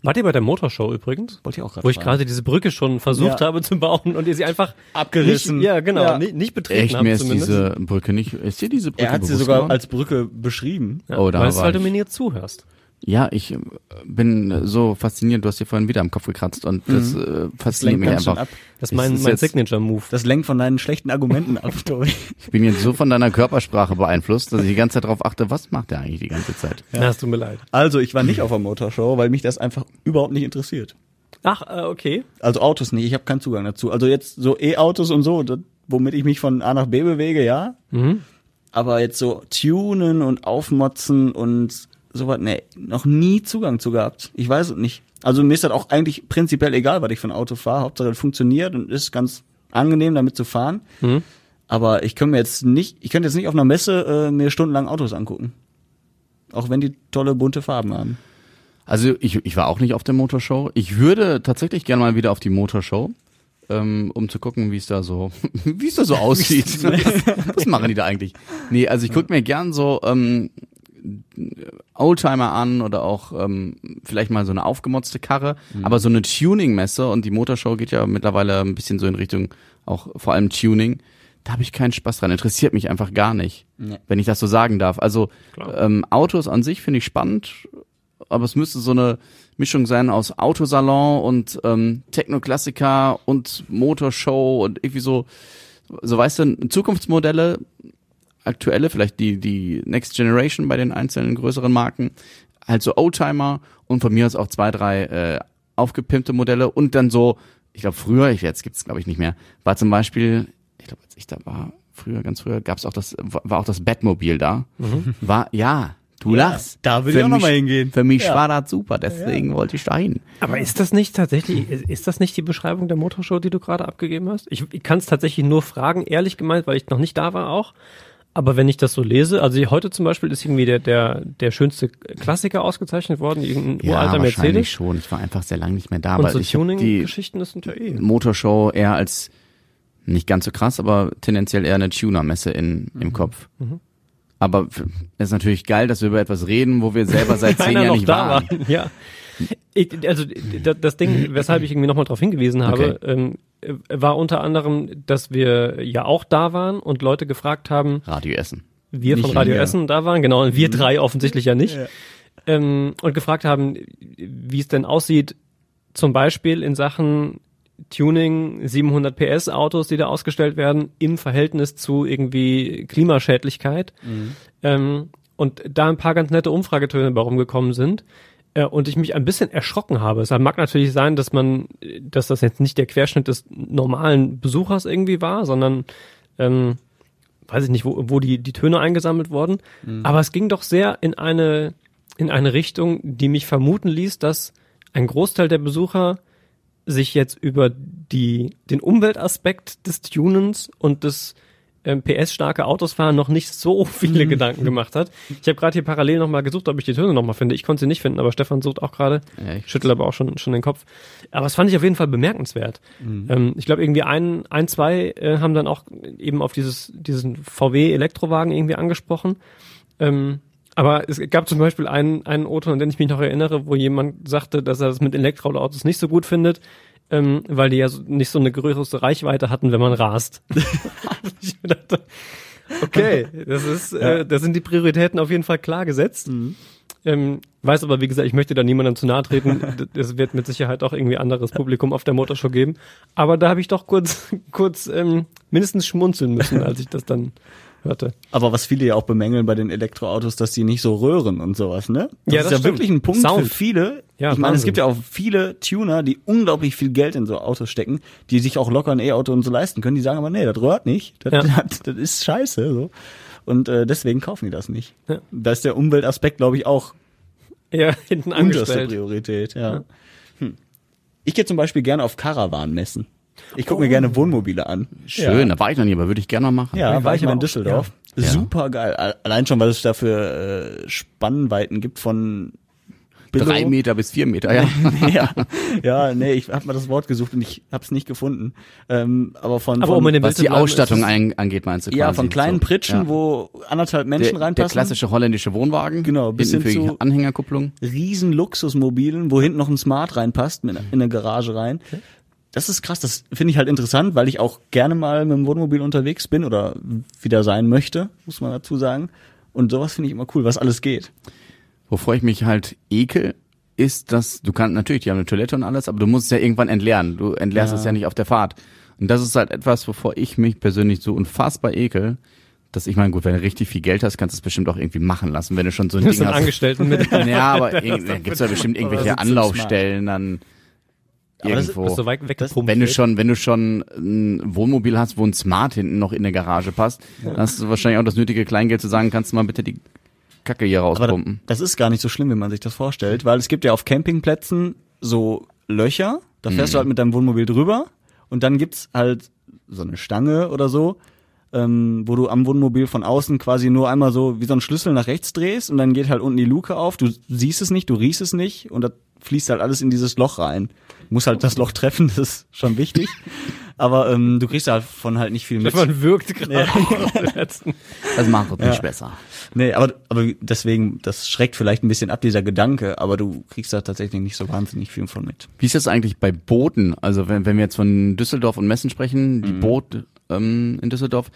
Wart ihr bei der Motorshow übrigens? Wollte ich auch gerade Wo ich gerade diese Brücke schon versucht Ja. habe zu bauen und ihr sie einfach Abgerissen. Nicht, ja, genau, Ja. Nicht, nicht betreten Echt, habt mir ist zumindest. diese Brücke nicht, ist dir diese Brücke Er hat sie sogar geworden? als Brücke beschrieben. ja, Oh, da weißt, war weil du mir nie zuhörst. Ja, ich äh, bin so fasziniert, du hast dir vorhin wieder am Kopf gekratzt und das äh, fasziniert mich einfach. ab. Das ist mein, ist mein Signature-Move. Das lenkt von deinen schlechten Argumenten ab, Tobi. Ich bin jetzt so von deiner Körpersprache beeinflusst, dass ich die ganze Zeit darauf achte, was macht der eigentlich die ganze Zeit? Ja. Es tut mir leid. Also, ich war nicht auf der Motorshow, weil mich das einfach überhaupt nicht interessiert. Ach, äh, okay. Also Autos nicht, ich habe keinen Zugang dazu. Also jetzt so E-Autos und so, das, womit ich mich von A nach B bewege, ja. Mhm. Aber jetzt so tunen und aufmotzen und sowas, nee, noch nie Zugang zu gehabt. Ich weiß es nicht. Also mir ist das auch eigentlich prinzipiell egal, was ich für ein Auto fahre. Hauptsache es funktioniert und ist ganz angenehm damit zu fahren. Mhm. Aber ich könnte mir jetzt nicht, ich könnte jetzt nicht auf einer Messe äh, mir stundenlang Autos angucken. Auch wenn die tolle bunte Farben haben. Also ich, ich war auch nicht auf der Motorshow. Ich würde tatsächlich gerne mal wieder auf die Motorshow, ähm, um zu gucken, wie es da so, wie es da so aussieht. Was machen die da eigentlich? Nee, also ich gucke mir gern so ähm, Oldtimer an oder auch ähm, vielleicht mal so eine aufgemotzte Karre, aber so eine Tuning-Messe und die Motorshow geht ja mittlerweile ein bisschen so in Richtung auch vor allem Tuning. Da habe ich keinen Spaß dran. Interessiert mich einfach gar nicht, Nee. wenn ich das so sagen darf. Also Klar. ähm, Autos an sich finde ich spannend, aber es müsste so eine Mischung sein aus Autosalon und ähm, Techno-Klassiker und Motorshow und irgendwie so, so weißt du, Zukunftsmodelle, aktuelle, vielleicht die, die Next Generation bei den einzelnen größeren Marken, halt so Oldtimer und von mir aus auch zwei, drei äh, aufgepimpte Modelle und dann so, ich glaube früher, ich, jetzt gibt's glaube ich nicht mehr, war zum Beispiel, ich glaube, als ich da war, früher, ganz früher, gab's auch das, war auch das Batmobil da. War, ja, du lachst. da will Für ich auch noch mich- mal hingehen. Für mich Ja. war das super, deswegen wollte ich da hin. Aber ist das nicht tatsächlich, ist- ist das nicht die Beschreibung der Motorshow, die du gerade abgegeben hast? Ich, ich kann es tatsächlich nur fragen, ehrlich gemeint, weil ich noch nicht da war auch. Aber wenn ich das so lese, also heute zum Beispiel ist irgendwie der, der, der schönste Klassiker ausgezeichnet worden, irgendein uralter wahrscheinlich Mercedes. schon. Ich war einfach sehr lange nicht mehr da, Und aber so Tuning-Geschichten, sind ja eh. Motorshow eher als nicht ganz so krass, aber tendenziell eher eine Tuner-Messe in, Mhm. im Kopf. Aber f- es ist natürlich geil, dass wir über etwas reden, wo wir selber seit zehn Jahren nicht da waren. war. Ja. Ich, also das Ding, weshalb ich irgendwie nochmal darauf hingewiesen habe, ähm, äh, war unter anderem, dass wir ja auch da waren und Leute gefragt haben, Radio Essen. wir Nicht von Radio wir. Essen da waren, genau, und wir drei offensichtlich ja nicht, Ja. ähm, und gefragt haben, wie es denn aussieht, zum Beispiel in Sachen Tuning 700 PS Autos, die da ausgestellt werden, im Verhältnis zu irgendwie Klimaschädlichkeit. Ähm, und da ein paar ganz nette Umfragetöne bei rumgekommen sind. Äh, und ich mich ein bisschen erschrocken habe. Es mag natürlich sein, dass man, dass das jetzt nicht der Querschnitt des normalen Besuchers irgendwie war, sondern ähm, weiß ich nicht, wo, wo die, die Töne eingesammelt wurden. Aber es ging doch sehr in eine, in eine Richtung, die mich vermuten ließ, dass ein Großteil der Besucher sich jetzt über die, den Umweltaspekt des Tunens und des ähm, PS-starke Autos fahren noch nicht so viele Gedanken gemacht hat. Ich habe gerade hier parallel nochmal gesucht, ob ich die Töne nochmal finde. Ich konnte sie nicht finden, aber Stefan sucht auch gerade. Ja, ich- Schüttelt aber auch schon, schon den Kopf. Aber das fand ich auf jeden Fall bemerkenswert. Ähm, ich glaube, irgendwie ein, ein zwei äh, haben dann auch eben auf dieses, diesen VW-Elektrowagen irgendwie angesprochen. Ähm, aber es gab zum Beispiel einen, einen Auto, an den ich mich noch erinnere, wo jemand sagte, dass er das mit Elektroautos nicht so gut findet, ähm, weil die ja so, nicht so eine größere Reichweite hatten, wenn man rast. dachte, okay, das ist, äh, da sind die Prioritäten auf jeden Fall klar gesetzt. Ähm, weiß aber, wie gesagt, ich möchte da niemandem zu nahe treten. Es wird mit Sicherheit auch irgendwie anderes Publikum auf der Motorshow geben. Aber da habe ich doch kurz, kurz ähm, mindestens schmunzeln müssen, als ich das dann hörte. Aber was viele ja auch bemängeln bei den Elektroautos, dass die nicht so röhren und sowas, ne? Das Ja, ist das ja stimmt. wirklich ein Punkt Sound. für viele. Ja, ich meine, es gibt ja auch viele Tuner, die unglaublich viel Geld in so Autos stecken, die sich auch locker ein E-Auto und so leisten können. Die sagen aber, nee, das röhrt nicht. Das, Ja. das, das ist scheiße. So. Und äh, deswegen kaufen die das nicht. Ja. Da ist der Umweltaspekt, glaube ich, auch Ja, hinten unterste angestellt. Priorität. Ja. Hm. Ich gehe zum Beispiel gerne auf Caravan-Messen. Ich gucke mir gerne Wohnmobile an. Schön, da war ich noch nie, aber würde ich gerne mal machen. Ja, Ja, war ich mal in aber auch- Düsseldorf. Ja. Super geil. Allein schon, weil es dafür äh, Spannweiten gibt von Billo. Drei Meter bis vier Meter, ja. ja, ja, nee, ich habe mal das Wort gesucht und ich habe es nicht gefunden. Ähm, aber von, Aber von um in Was die Ausstattung ein, angeht, meinst du ja, quasi. von kleinen so. Pritschen, Ja. wo anderthalb Menschen der, der reinpassen. klassische holländische Wohnwagen. Genau, bis hin für zu- Anhängerkupplung. riesen Luxusmobilen, wo hinten noch ein Smart reinpasst, mit, in eine Garage rein. Das ist krass, das finde ich halt interessant, weil ich auch gerne mal mit dem Wohnmobil unterwegs bin oder wieder sein möchte, muss man dazu sagen. Und sowas finde ich immer cool, was alles geht. Wovor ich mich halt ekel, ist, dass du kannst, natürlich, die haben eine Toilette und alles, aber du musst es ja irgendwann entleeren. Du entleerst Ja. es ja nicht auf der Fahrt. Und das ist halt etwas, wovor ich mich persönlich so unfassbar ekel, dass ich meine, gut, wenn du richtig viel Geld hast, kannst du es bestimmt auch irgendwie machen lassen, wenn du schon so ein Das Ding hast. Angestellten mit. Ja, aber da gibt's ja bestimmt irgendwelche Anlaufstellen dann Aber das- irgendwo. Das so weit weggepumpt wenn du schon, wenn du schon ein Wohnmobil hast, wo ein Smart hinten noch in der Garage passt, dann hast du wahrscheinlich auch das nötige Kleingeld zu sagen, kannst du mal bitte die Kacke hier Aber rauspumpen. das ist gar nicht so schlimm, wie man sich das vorstellt, weil es gibt ja auf Campingplätzen so Löcher, da fährst du halt mit deinem Wohnmobil drüber und dann gibt's halt so eine Stange oder so, ähm, wo du am Wohnmobil von außen quasi nur einmal so wie so einen Schlüssel nach rechts drehst und dann geht halt unten die Luke auf, du siehst es nicht, du riechst es nicht und das fließt halt alles in dieses Loch rein. Du musst halt das Loch treffen, das ist schon wichtig. Aber ähm, du kriegst halt von halt nicht viel mit. Man wirkt gerade letzten. Das macht es nicht Ja. besser. Nee, aber, aber deswegen, das schreckt vielleicht ein bisschen ab, dieser Gedanke, aber du kriegst da tatsächlich nicht so wahnsinnig viel von mit. Wie ist das eigentlich bei Booten? Also wenn, wenn wir jetzt von Düsseldorf und Messen sprechen, die Boot ähm, in Düsseldorf,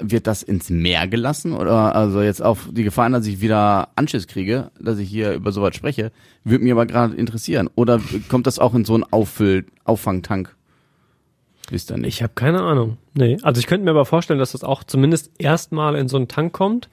wird das ins Meer gelassen? Oder also jetzt auf die Gefahr, dass ich wieder Anschiss kriege, dass ich hier über sowas spreche, würde mich aber gerade interessieren. Oder kommt das auch in so einen Auffüll, Auffangtank? Wisst ihr nicht. Ich habe keine Ahnung. Nee. Also ich könnte mir aber vorstellen, dass das auch zumindest erstmal in so einen Tank kommt,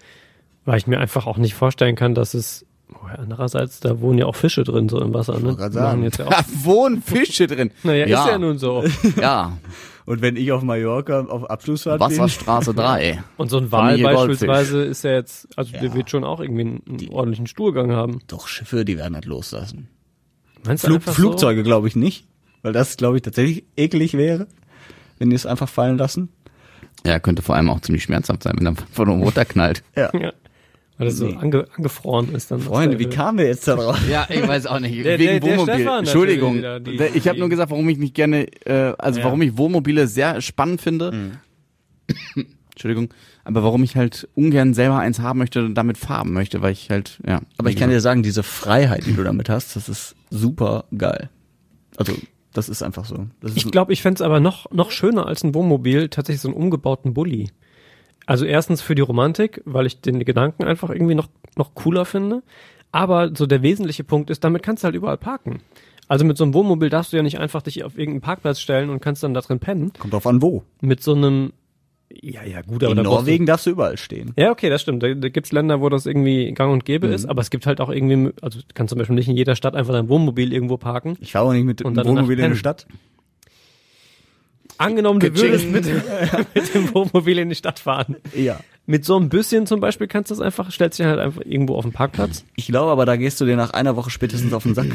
weil ich mir einfach auch nicht vorstellen kann, dass es. Oh ja, andererseits, da wohnen ja auch Fische drin so im Wasser. Ne? sagen. Jetzt ja, auch, Da wohnen Fische drin. naja, ist ja nun so. Ja, Und wenn ich auf Mallorca auf Abschlussfahrt Wasserstraße 3. Und so ein Wal Goldfisch. beispielsweise ist ja jetzt, also der Ja. wird schon auch irgendwie einen, einen ordentlichen Stuhlgang haben. doch Schiffe, die werden halt loslassen. Meinst du Flug, Flugzeuge glaube ich nicht, weil das glaube ich tatsächlich eklig wäre, wenn die es einfach fallen lassen. Ja, könnte vor allem auch ziemlich schmerzhaft sein, wenn er von oben runterknallt. Ja. So? Ja. Weil das so Nee. ange, angefroren ist dann. Freunde, wie kamen wir jetzt da drauf? Ja, ich weiß auch nicht. Der- Wegen der- der Wohnmobil. Stefan Entschuldigung. wieder, die- ich habe nur gesagt, warum ich nicht gerne, äh, also Ja. warum ich Wohnmobile sehr spannend finde. Entschuldigung. Aber warum ich halt ungern selber eins haben möchte und damit farben möchte, weil ich halt, ja. Aber ich kann dir sagen, diese Freiheit, die du damit hast, das ist super geil. Also, das ist einfach so. Das ist Ich glaube, ich fänd's aber noch, noch schöner als ein Wohnmobil tatsächlich so einen umgebauten Bulli. Also erstens für die Romantik, weil ich den Gedanken einfach irgendwie noch, noch cooler finde. Aber so der wesentliche Punkt ist, damit kannst du halt überall parken. Also mit so einem Wohnmobil darfst du ja nicht einfach dich auf irgendeinen Parkplatz stellen und kannst dann da drin pennen. kommt drauf an, wo. Mit so einem, ja, ja, gut, aber In Norwegen darfst du überall stehen. Du, ja, okay, das stimmt. Da, da gibt's Länder, wo das irgendwie gang und gäbe ist, aber es gibt halt auch irgendwie, also du kannst zum Beispiel nicht in jeder Stadt einfach dein Wohnmobil irgendwo parken. Ich fahre auch nicht mit dem Wohnmobil in die Stadt. Angenommen, du würdest mit, mit dem Wohnmobil in die Stadt fahren. Ja. Mit so einem Büsschen zum Beispiel kannst du das einfach, stellst dich halt einfach irgendwo auf den Parkplatz. Ich glaube aber, da gehst du dir nach einer Woche spätestens auf den Sack.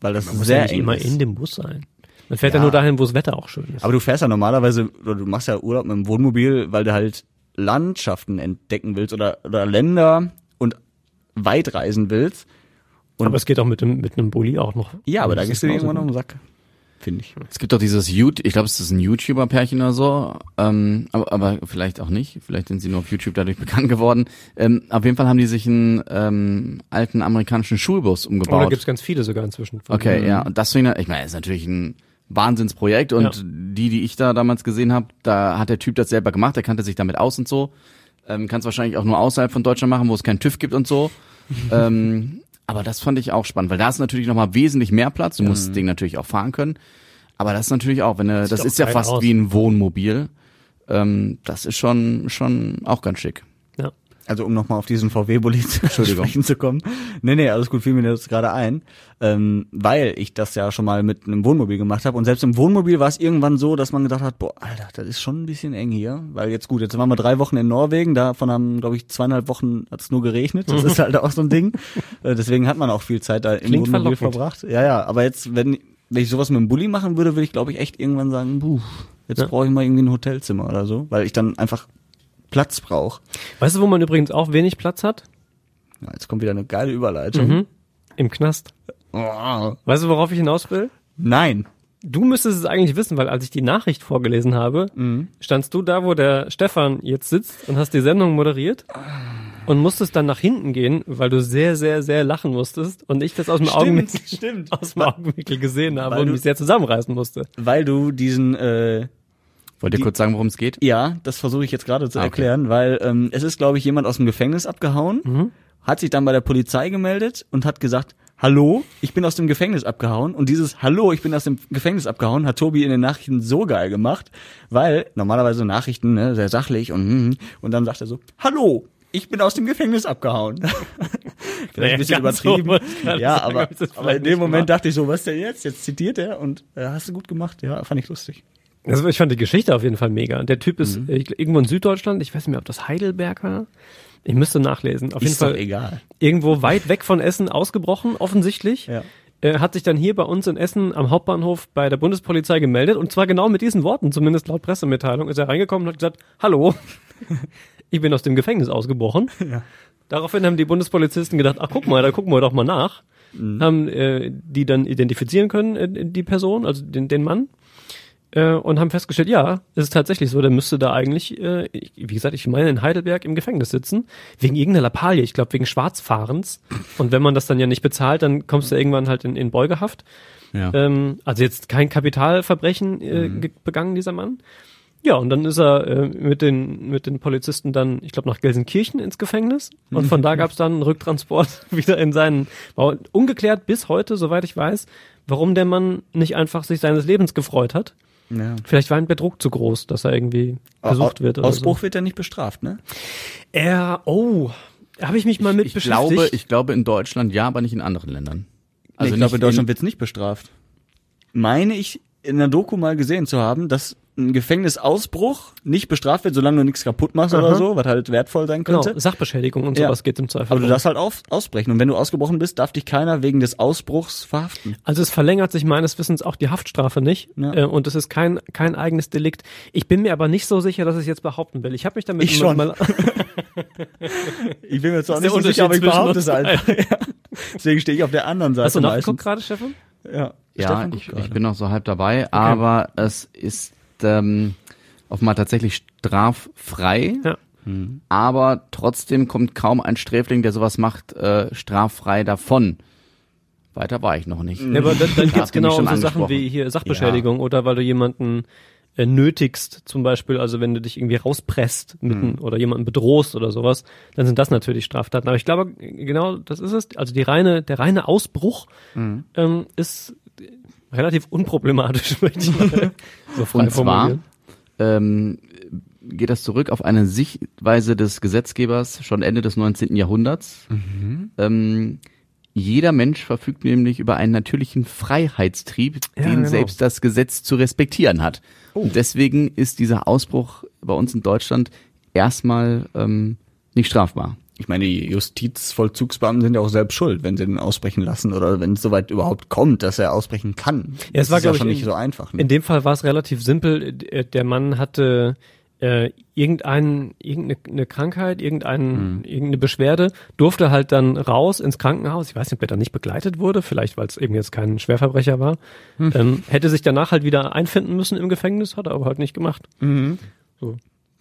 Weil das Muss sehr ja nicht eng immer ist. in dem Bus sein. Man fährt ja, Ja. nur dahin, wo das Wetter auch schön ist. Aber du fährst ja normalerweise, oder du machst ja Urlaub mit dem Wohnmobil, weil du halt Landschaften entdecken willst oder, oder Länder und weit reisen willst. Und Aber es geht auch mit dem mit einem Bulli auch noch. ja, aber da gehst du dir irgendwann auf gut. den Sack. Finde ich. Es gibt doch dieses YouTube, ich glaube, es ist ein YouTuber-Pärchen oder so, ähm, aber, aber vielleicht auch nicht. Vielleicht sind sie nur auf YouTube dadurch bekannt geworden. Ähm, auf jeden Fall haben die sich einen ähm, alten amerikanischen Schulbus Oh, da umgebaut. gibt's ganz viele sogar inzwischen. von. Okay, ja. Und das finde ich, ich meine, ist natürlich ein Wahnsinnsprojekt und Ja. die, die ich da damals gesehen habe, da hat der Typ das selber gemacht, der kannte sich damit aus und so. Ähm, Kann es wahrscheinlich auch nur außerhalb von Deutschland machen, wo es keinen TÜV gibt und so. ähm, aber das fand ich auch spannend, weil da ist natürlich nochmal wesentlich mehr Platz. Du musst das Ding natürlich auch fahren können. Aber das ist natürlich auch, wenn du, das ist ja fast aus. wie ein Wohnmobil. Ähm, das ist schon, schon auch ganz schick. Also um nochmal auf diesen VW-Bulli zu sprechen zu kommen. Nee, nee, alles gut, fiel mir das gerade ein. Ähm, weil ich das ja schon mal mit einem Wohnmobil gemacht habe. Und selbst im Wohnmobil war es irgendwann so, dass man gedacht hat, boah, Alter, das ist schon ein bisschen eng hier. Weil jetzt gut, jetzt waren wir drei Wochen in Norwegen, davon haben, glaube ich, zweieinhalb Wochen hat es nur geregnet. Das ist halt auch so ein Ding. Äh, deswegen hat man auch viel Zeit da im Klingt Wohnmobil verlockend. verbracht. Ja, ja, aber jetzt, wenn, wenn ich sowas mit dem Bulli machen würde, würde ich, glaube ich, echt irgendwann sagen, puh, jetzt Ja. brauche ich mal irgendwie ein Hotelzimmer oder so. Weil ich dann einfach Platz brauche. Weißt du, wo man übrigens auch wenig Platz hat? Ja, jetzt kommt wieder eine geile Überleitung. Mhm. Im Knast. Oh, Weißt du, worauf ich hinaus will? nein. Du müsstest es eigentlich wissen, weil als ich die Nachricht vorgelesen habe, standst du da, wo der Stefan jetzt sitzt und hast die Sendung moderiert und musstest dann nach hinten gehen, weil du sehr, sehr, sehr lachen musstest und ich das aus dem Augenwinkel, stimmt. aus dem Augenwinkel gesehen habe Weil und du- mich sehr zusammenreißen musste. Weil du diesen, äh, Wollt ihr Die- kurz sagen, worum es geht? ja, das versuche ich jetzt gerade zu Ah, okay. erklären, weil ähm, es ist, glaube ich, jemand aus dem Gefängnis abgehauen, hat sich dann bei der Polizei gemeldet und hat gesagt, Hallo, ich bin aus dem Gefängnis abgehauen. Und dieses Hallo, ich bin aus dem Gefängnis abgehauen, hat Tobi in den Nachrichten so geil gemacht, weil normalerweise Nachrichten, ne, sehr sachlich und hm, und dann sagt er so, Hallo, ich bin aus dem Gefängnis abgehauen. Vielleicht Naja, ein bisschen so übertrieben. gerade ja, sagen, aber, aber in dem Moment gemacht. dachte ich so, was denn jetzt? Jetzt zitiert er und äh, hast du gut gemacht. Ja, fand ich lustig. Also ich fand die Geschichte auf jeden Fall mega. Der Typ Mhm. ist äh, irgendwo in Süddeutschland, ich weiß nicht mehr, ob das Heidelberg war. Ich müsste nachlesen. Auf jeden Ist doch Fall egal. irgendwo weit weg von Essen ausgebrochen, offensichtlich. Ja. Äh, hat sich dann hier bei uns in Essen am Hauptbahnhof bei der Bundespolizei gemeldet und zwar genau mit diesen Worten, zumindest laut Pressemitteilung, ist er reingekommen und hat gesagt, hallo, ich bin aus dem Gefängnis ausgebrochen. Ja. Daraufhin haben die Bundespolizisten gedacht, ach guck mal, da gucken wir doch mal nach. Haben äh, die dann identifizieren können, äh, die Person, also den, den Mann. Äh, und haben festgestellt, ja, es ist tatsächlich so, der müsste da eigentlich, äh, ich- wie gesagt, ich meine in Heidelberg im Gefängnis sitzen, wegen irgendeiner Lappalie, ich glaube wegen Schwarzfahrens. Und wenn man das dann ja nicht bezahlt, dann kommst du irgendwann halt in, in Beugehaft. Ja. Ähm, also jetzt kein Kapitalverbrechen äh, ge- begangen, dieser Mann. Ja, und dann ist er äh, mit, den, mit den Polizisten dann, ich glaube, nach Gelsenkirchen ins Gefängnis. Und von da gab es dann einen Rücktransport wieder in seinen, war ungeklärt bis heute, soweit ich weiß, warum der Mann nicht einfach sich seines Lebens gefreut hat. Ja. Vielleicht war ein Betrug zu groß, dass er irgendwie gesucht wird. Oder Ausbruch wird ja nicht bestraft, ne? So. Er, oh, habe ich mich mal mit ich beschäftigt. glaube, ich glaube in Deutschland ja, aber nicht in anderen Ländern. Also ich nicht glaube, in Deutschland wird's nicht bestraft. Meine ich in der Doku mal gesehen zu haben, dass ein Gefängnisausbruch nicht bestraft wird, solange du nichts kaputt machst oder Aha. so, was halt wertvoll sein genau, könnte. Sachbeschädigung und Ja. sowas geht im Zweifel. Aber du darfst halt auf, ausbrechen. Und wenn du ausgebrochen bist, darf dich keiner wegen des Ausbruchs verhaften. Also es verlängert sich meines Wissens auch die Haftstrafe nicht Ja. äh, und es ist kein kein eigenes Delikt. Ich bin mir aber nicht so sicher, dass ich jetzt behaupten will. Ich habe mich damit Ich schon. mal Ich bin mir zwar nicht so sicher, aber ich behaupte es uns einfach. Ja. Deswegen stehe ich auf der anderen Seite Hast du nachgeguckt gerade, Stefan? Ja, Ja, ich, ich bin noch so halb dabei, aber es ist ähm, offenbar tatsächlich straffrei. Ja. Aber trotzdem kommt kaum ein Sträfling, der sowas macht, äh, straffrei davon. Weiter war ich noch nicht. Ja, aber dann, dann Da ihr genau um so Sachen wie hier Sachbeschädigung oder weil du jemanden äh, nötigst, zum Beispiel, also wenn du dich irgendwie rauspresst mitten oder jemanden bedrohst oder sowas, dann sind das natürlich Straftaten. Aber ich glaube, genau das ist es. Also die reine, der reine Ausbruch ähm, ist relativ unproblematisch, möchte ich mal so Und zwar ähm, geht das zurück auf eine Sichtweise des Gesetzgebers schon Ende des 19. Jahrhunderts. Ähm, Jeder Mensch verfügt nämlich über einen natürlichen Freiheitstrieb, Ja, den genau. selbst das Gesetz zu respektieren hat. Oh. Und deswegen ist dieser Ausbruch bei uns in Deutschland erstmal ähm, nicht strafbar. Ich meine, die Justizvollzugsbeamten sind ja auch selbst schuld, wenn sie den ausbrechen lassen oder wenn es soweit überhaupt kommt, dass er ausbrechen kann. Ja, es Das war, ist ja schon in- nicht so einfach. Ne? In dem Fall war es relativ simpel. Der Mann hatte äh, irgendein, irgendeine eine Krankheit, irgendein, irgendeine Beschwerde, durfte halt dann raus ins Krankenhaus. Ich weiß nicht, ob er da nicht begleitet wurde, vielleicht weil es eben jetzt kein Schwerverbrecher war. Ähm, hätte sich danach halt wieder einfinden müssen im Gefängnis, hat er aber halt nicht gemacht. So.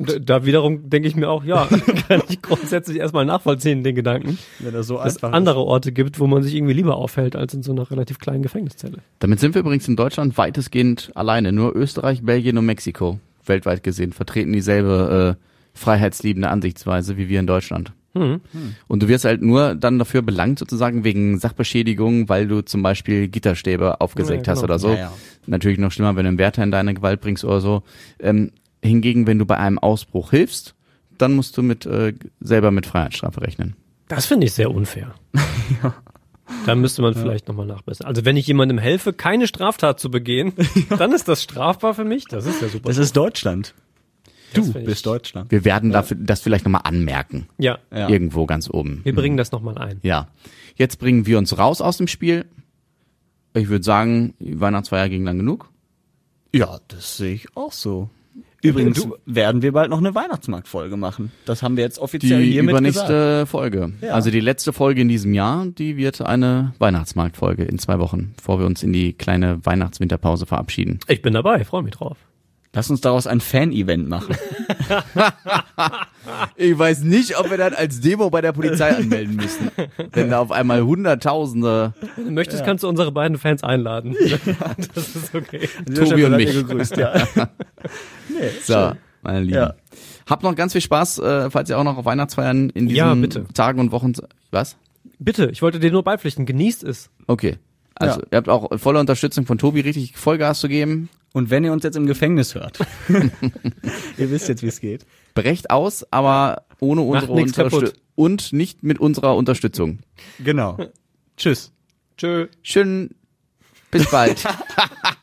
Da, da wiederum denke ich mir auch, ja, kann ich grundsätzlich erstmal nachvollziehen, den Gedanken, wenn er so dass es andere Orte gibt, wo man sich irgendwie lieber aufhält, als in so einer relativ kleinen Gefängniszelle. Damit sind wir übrigens in Deutschland weitestgehend alleine. Nur Österreich, Belgien und Mexiko, weltweit gesehen, vertreten dieselbe äh, freiheitsliebende Ansichtsweise wie wir in Deutschland. Hm. Und du wirst halt nur dann dafür belangt, sozusagen wegen Sachbeschädigung, weil du zum Beispiel Gitterstäbe aufgesägt Ja, hast genau. oder so. Ja, ja. Natürlich noch schlimmer, wenn du einen Wärter in deine Gewalt bringst oder so. Ähm, hingegen, wenn du bei einem Ausbruch hilfst, dann musst du mit äh, selber mit Freiheitsstrafe rechnen. Das finde ich sehr unfair. Da müsste man vielleicht nochmal nachbessern. Also wenn ich jemandem helfe, keine Straftat zu begehen, dann ist das strafbar für mich. Das ist ja super. Das ist Deutschland. Du bist Deutschland. Wir werden dafür, das vielleicht nochmal anmerken. ja, Ja. Irgendwo ganz oben. wir bringen das nochmal ein. Ja. Jetzt bringen wir uns raus aus dem Spiel. Ich würde sagen, Weihnachtsfeier ging lang genug. Ja, das sehe ich auch so. Übrigens Du- werden wir bald noch eine Weihnachtsmarktfolge machen. Das haben wir jetzt offiziell Die hiermit übernächste gesagt. Folge. Ja. Also die letzte Folge in diesem Jahr, die wird eine Weihnachtsmarktfolge in zwei Wochen, bevor wir uns in die kleine Weihnachtswinterpause verabschieden. Ich bin dabei, freue mich drauf. Lass uns daraus ein Fan-Event machen. Ich weiß nicht, ob wir das als Demo bei der Polizei anmelden müssen. Wenn da auf einmal Hunderttausende Wenn du möchtest, kannst du unsere beiden Fans einladen. Das ist okay. Tobi und mich. Gegrüßt, ja. So, meine Lieben. Ja. Habt noch ganz viel Spaß, äh, falls ihr auch noch auf Weihnachtsfeiern in diesen Ja, bitte. Tagen und Wochen. Was? Bitte, ich wollte dir nur beipflichten. Genießt es. Okay. Also Ja. ihr habt auch volle Unterstützung von Tobi, richtig Vollgas zu geben. Und wenn ihr uns jetzt im Gefängnis hört, ihr wisst jetzt, wie es geht. Brecht aus, aber ohne unsere. Unterstützung. Und nicht mit unserer Unterstützung. Genau. Tschüss. Tschö. Schön, bis bald.